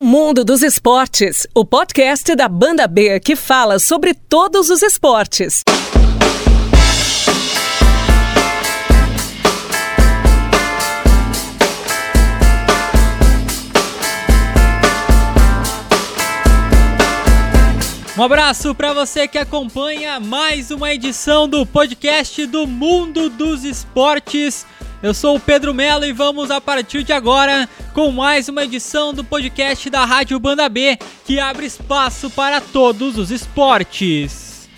Mundo dos Esportes, o podcast da Banda B que fala sobre todos os esportes. Um abraço para você que acompanha mais uma edição do podcast do Mundo dos Esportes. Eu sou o Pedro Melo e vamos a partir de agora com mais uma edição do podcast da Rádio Banda B, que abre espaço para todos os esportes.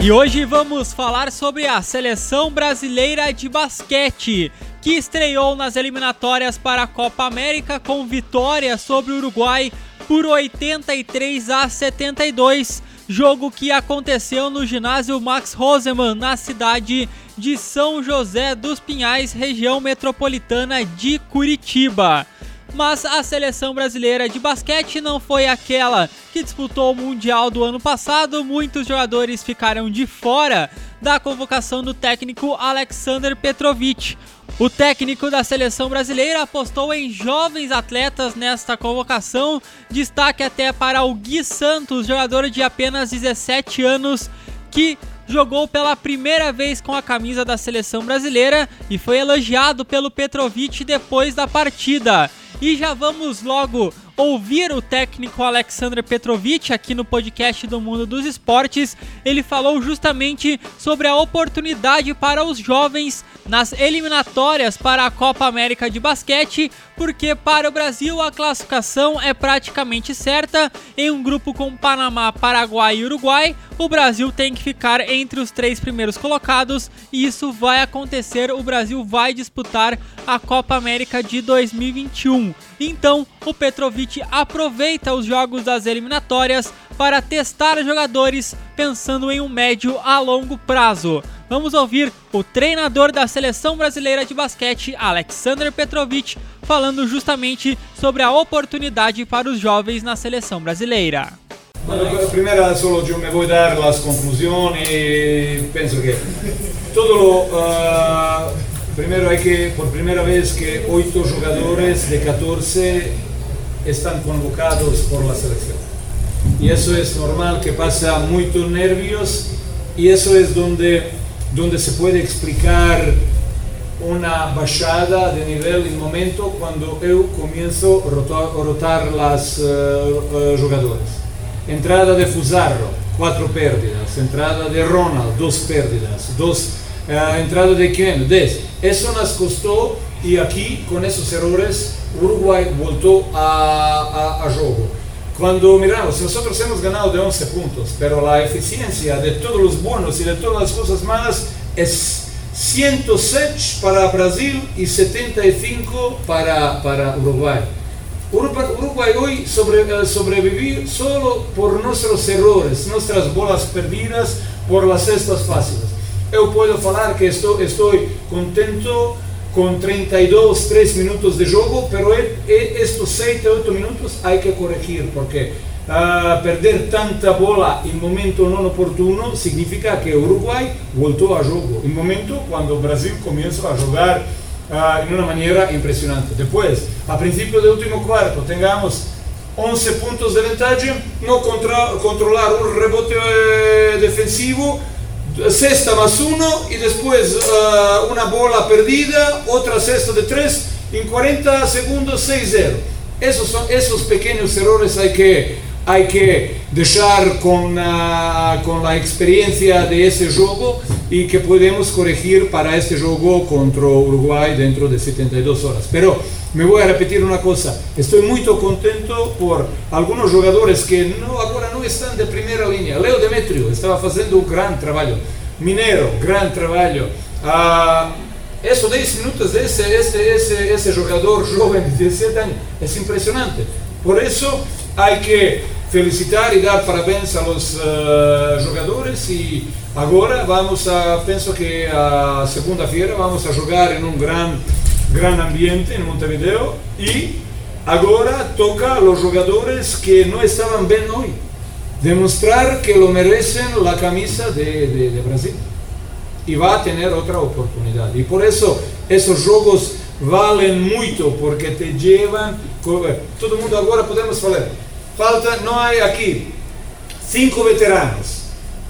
E hoje vamos falar sobre a seleção brasileira de basquete, que estreou nas eliminatórias para a Copa América com vitória sobre o Uruguai por 83 a 72 jogo que aconteceu no ginásio Max Roseman, na cidade de São José dos Pinhais, região metropolitana de Curitiba. Mas a seleção brasileira de basquete não foi aquela que disputou o Mundial do ano passado, muitos jogadores ficaram de fora da convocação do técnico Alexander Petrovic. O técnico da seleção brasileira apostou em jovens atletas nesta convocação, destaque até para o Gui Santos, jogador de apenas 17 anos, que jogou pela primeira vez com a camisa da seleção brasileira e foi elogiado pelo Petrovic depois da partida. E já vamos logo ouvir o técnico Alexandre Petrovic aqui no podcast do Mundo dos Esportes. Ele falou justamente sobre a oportunidade para os jovens nas eliminatórias para a Copa América de Basquete, porque para o Brasil a classificação é praticamente certa. Em um grupo com Panamá, Paraguai e Uruguai, o Brasil tem que ficar entre os três primeiros colocados e isso vai acontecer. O Brasil vai disputar a Copa América de 2021. Então, o Petrovic aproveita os jogos das eliminatórias para testar jogadores pensando em um médio a longo prazo. Vamos ouvir o treinador da seleção brasileira de basquete, Alexander Petrovic, falando justamente sobre a oportunidade para os jovens na seleção brasileira. Primero solo yo me voy a dar las conclusiones y pienso que todo lo... Uh, que, por primera vez que ocho jugadores de 14 están convocados por la selección. Y eso es normal que pasa muchos nervios y eso es donde, donde se puede explicar una bajada de nivel en momento cuando yo comienzo a rotar, las uh. Entrada de Fusarro, cuatro pérdidas. Entrada de Ronald, dos pérdidas. Dos, uh, entrada de Ken, 10. Eso nos costó y aquí con esos errores Uruguay voltó a, a, a juego. Cuando miramos, nosotros hemos ganado de 11 puntos, pero la eficiencia de todos los buenos y de todas las cosas malas es 107 para Brasil y 75 para, para Uruguay. Uruguay hoy sobre, sobrevivió solo por nuestros errores, nuestras bolas perdidas, por las cestas fáciles. Yo puedo hablar que estoy, estoy contento con 32, 3 minutos de juego, pero estos 7, 8 minutos hay que corregir porque uh, perder tanta bola en momento no oportuno significa que Uruguay voltó a juego, en momento cuando Brasil comenzó a jugar uh, en una manera impresionante. Después, a principio del último cuarto, tengamos 11 puntos de ventaja, no contra, controlar un rebote eh, defensivo, cesta más uno y después uh, una bola perdida, otra cesta de tres, en 40 segundos 6-0. Esos, son, esos pequeños errores hay que, hay que dejar con, uh, con la experiencia de ese juego y que podemos corregir para este juego contra Uruguay dentro de 72 horas. Pero me voy a repetir una cosa, estoy muy contento por algunos jugadores que no, están de primera línea. Leo Demetrio estaba haciendo un gran trabajo. Minero, gran trabajo. Uh, eso 10 minutos de ese, ese, ese, ese jogador joven de 17 años es impresionante. Por eso hay que felicitar y dar parabéns a los uh, jogadores y ahora vamos a, pienso que a segunda-feira vamos a jugar en un gran gran ambiente en Montevideo y ahora toca a los jugadores que no estaban bien hoy demostrar que lo merecen la camisa de, de, de, Brasil y va a tener otra oportunidad y por eso esos juegos valen muito porque te llevan. Todo mundo agora podemos falar. Falta, não há aqui cinco veteranos,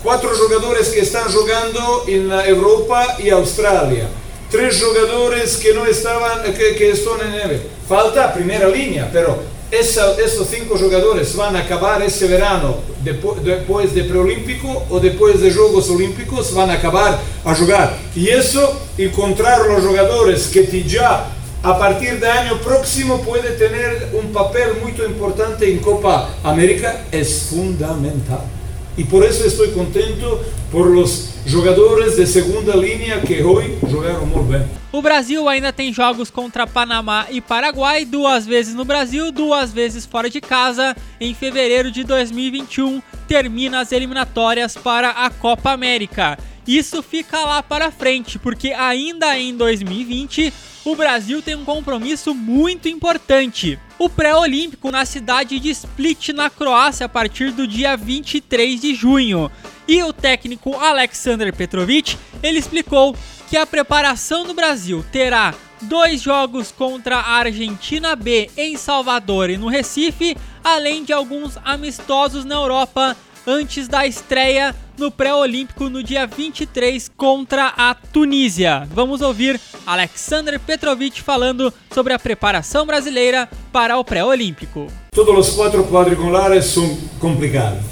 quatro jogadores que estão jogando na Europa e Austrália, três jogadores que não estavam, que, que estão em neve. Falta a primeira linha, pero esses cinco jogadores vão acabar esse verano depois de pré-olímpico ou depois de Jogos Olímpicos vão acabar a jogar. E isso, encontrar os jogadores que já a partir do ano próximo pode ter um papel muito importante em Copa América é fundamental. E por isso estou contento por os jogadores de segunda linha que hoje jogaram muito bem. O Brasil ainda tem jogos contra Panamá e Paraguai, duas vezes no Brasil, duas vezes fora de casa. Em fevereiro de 2021, termina as eliminatórias para a Copa América. Isso fica lá para frente, porque ainda em 2020 o Brasil tem um compromisso muito importante. O pré-olímpico na cidade de Split, na Croácia, a partir do dia 23 de junho. E o técnico Alexander Petrovic, ele explicou que a preparação do Brasil terá dois jogos contra a Argentina B em Salvador e no Recife, além de alguns amistosos na Europa antes da estreia no pré-olímpico no dia 23 contra a Tunísia. Vamos ouvir Alexander Petrovic falando sobre a preparação brasileira para o pré-olímpico. Todos os quatro quadriculares são complicados.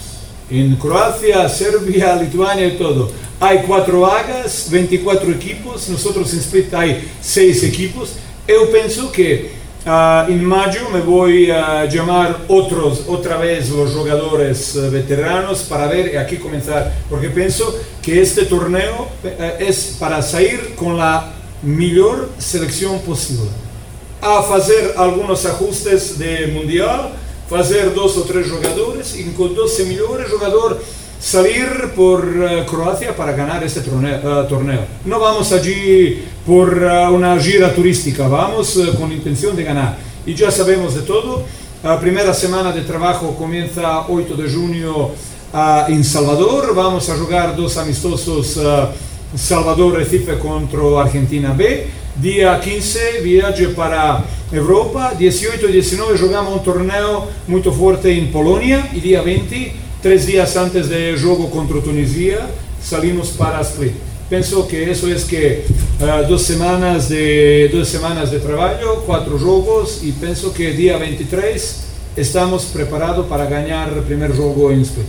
Em Croácia, Sérvia, Lituânia e todo. Há quatro vagas, 24 equipos, nós em Split há seis equipos. Eu penso que Uh, en mayo me voy a llamar otros, otra vez los jugadores uh, veteranos para ver y aquí comenzar, porque pienso que este torneo uh, es para salir con la mejor selección posible. A hacer algunos ajustes de mundial, hacer dos o tres jugadores y con 12 mejores jugadores salir por uh, Croacia para ganar este torneo, uh, torneo. No vamos allí por uh, una gira turística, vamos con intención de ganar. Y ya sabemos de todo. La primera semana de trabajo comienza 8 de junio en Salvador. Vamos a jugar dos amistosos Salvador-Recife contra Argentina B. Día 15 viaje para Europa. 18 y 19 jugamos un torneo muy fuerte en Polonia. Y día 20 Três dias antes do jogo contra a Tunísia, salimos para Split. Penso que isso é que uh, duas semanas de duas semanas de trabalho, quatro jogos e penso que dia 23 estamos preparados para ganhar o primeiro jogo em Split.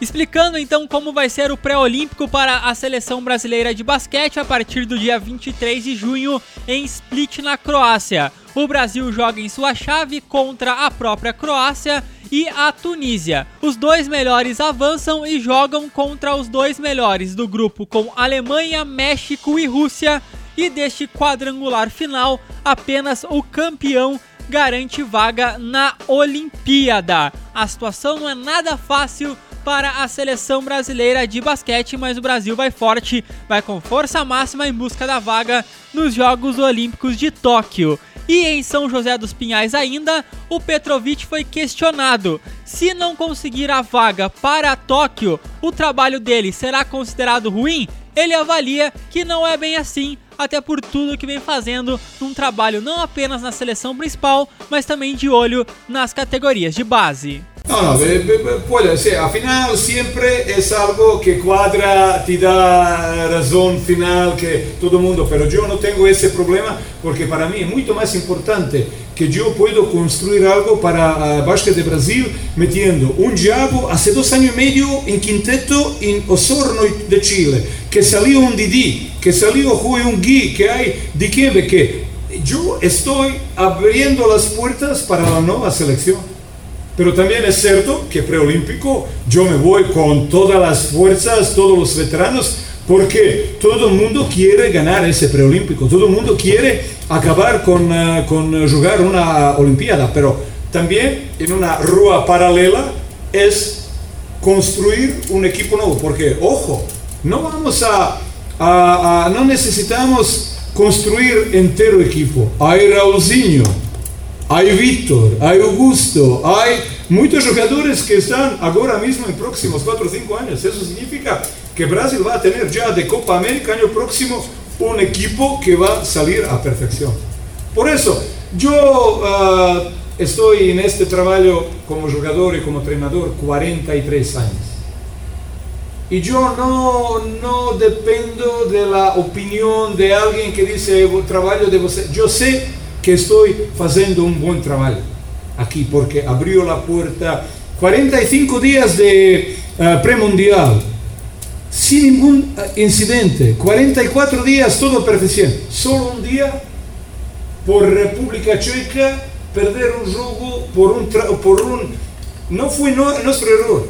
Explicando então como vai ser o pré-olímpico para a seleção brasileira de basquete a partir do dia 23 de junho em Split, na Croácia. O Brasil joga em sua chave contra a própria Croácia e a Tunísia. Os dois melhores avançam e jogam contra os dois melhores do grupo com Alemanha, México e Rússia. E deste quadrangular final, apenas o campeão garante vaga na Olimpíada. A situação não é nada fácil para a seleção brasileira de basquete, mas o Brasil vai forte, vai com força máxima em busca da vaga nos Jogos Olímpicos de Tóquio. E em São José dos Pinhais ainda, o Petrovic foi questionado. Se não conseguir a vaga para Tóquio, o trabalho dele será considerado ruim? Ele avalia que não é bem assim, até por tudo que vem fazendo num trabalho não apenas na seleção principal, mas também de olho nas categorias de base. No, no, puede ser. Al final siempre es algo que cuadra, te da razón final que todo el mundo, pero yo no tengo ese problema porque para mí es mucho más importante que yo puedo construir algo para Básquet de Brasil metiendo un Diago hace dos años y medio en quinteto en Osorno de Chile, que salió un Didi, que salió un Gui, que hay de que yo estoy abriendo las puertas para la nueva selección. Pero también es cierto que preolímpico yo me voy con todas las fuerzas, todos los veteranos, porque todo el mundo quiere ganar ese preolímpico, todo el mundo quiere acabar con, uh, con jugar una olimpiada, pero también en una rúa paralela es construir un equipo nuevo, porque ojo, no vamos a no necesitamos construir entero equipo, hay Raulzinho, hay Víctor, hay Augusto, hay muchos jugadores que están ahora mismo en próximos 4 o 5 años. Eso significa que Brasil va a tener ya de Copa América año próximo un equipo que va a salir a perfección. Por eso, yo uh, estoy en este trabajo como jugador y como entrenador 43 años. Y yo no, no dependo de la opinión de alguien que dice trabajo de você. Yo sé que estoy haciendo un buen trabajo aquí porque abrió la puerta 45 días de uh, premundial sin ningún incidente, 44 días todo perfección, solo un día por República Checa perder un juego por un, por un no fue nuestro error,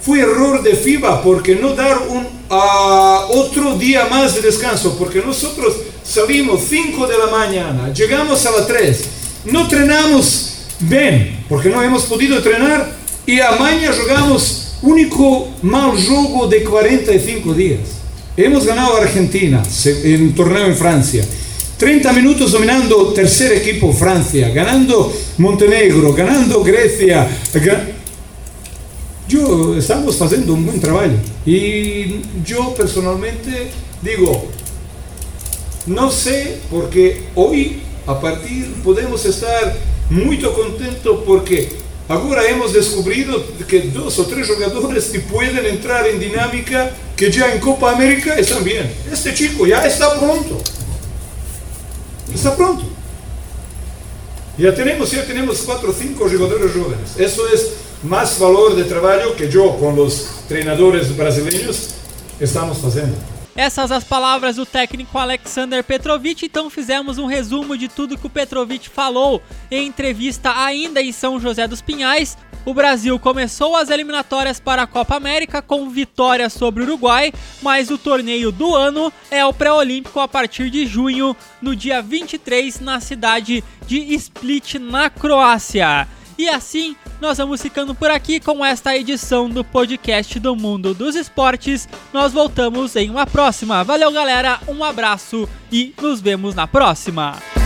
fue error de FIBA porque no dar un uh, otro día más de descanso, porque nosotros salimos 5 de la mañana, llegamos a las 3, no entrenamos bien, porque no hemos podido entrenar y mañana jugamos único mal juego de 45 días. Hemos ganado a Argentina en un torneo en Francia. 30 minutos dominando tercer equipo Francia, ganando Montenegro, ganando Grecia. Yo estamos haciendo un buen trabajo y yo personalmente digo, no sé porque hoy a partir podemos estar muy contentos porque Ahora hemos descubierto que dos o tres jugadores que pueden entrar en dinámica que ya en Copa América están bien. Este chico ya está pronto. Está pronto. Ya tenemos, ya tenemos cuatro o cinco jugadores jóvenes. Eso es más valor de trabajo que yo con los entrenadores brasileños estamos haciendo. Essas as palavras do técnico Alexander Petrovic, então fizemos um resumo de tudo que o Petrovic falou em entrevista ainda em São José dos Pinhais. O Brasil começou as eliminatórias para a Copa América com vitória sobre o Uruguai, mas o torneio do ano é o pré-olímpico a partir de junho, no dia 23, na cidade de Split, na Croácia. E assim, nós vamos ficando por aqui com esta edição do podcast do Mundo dos Esportes. Nós voltamos em uma próxima. Valeu, galera, um abraço e nos vemos na próxima.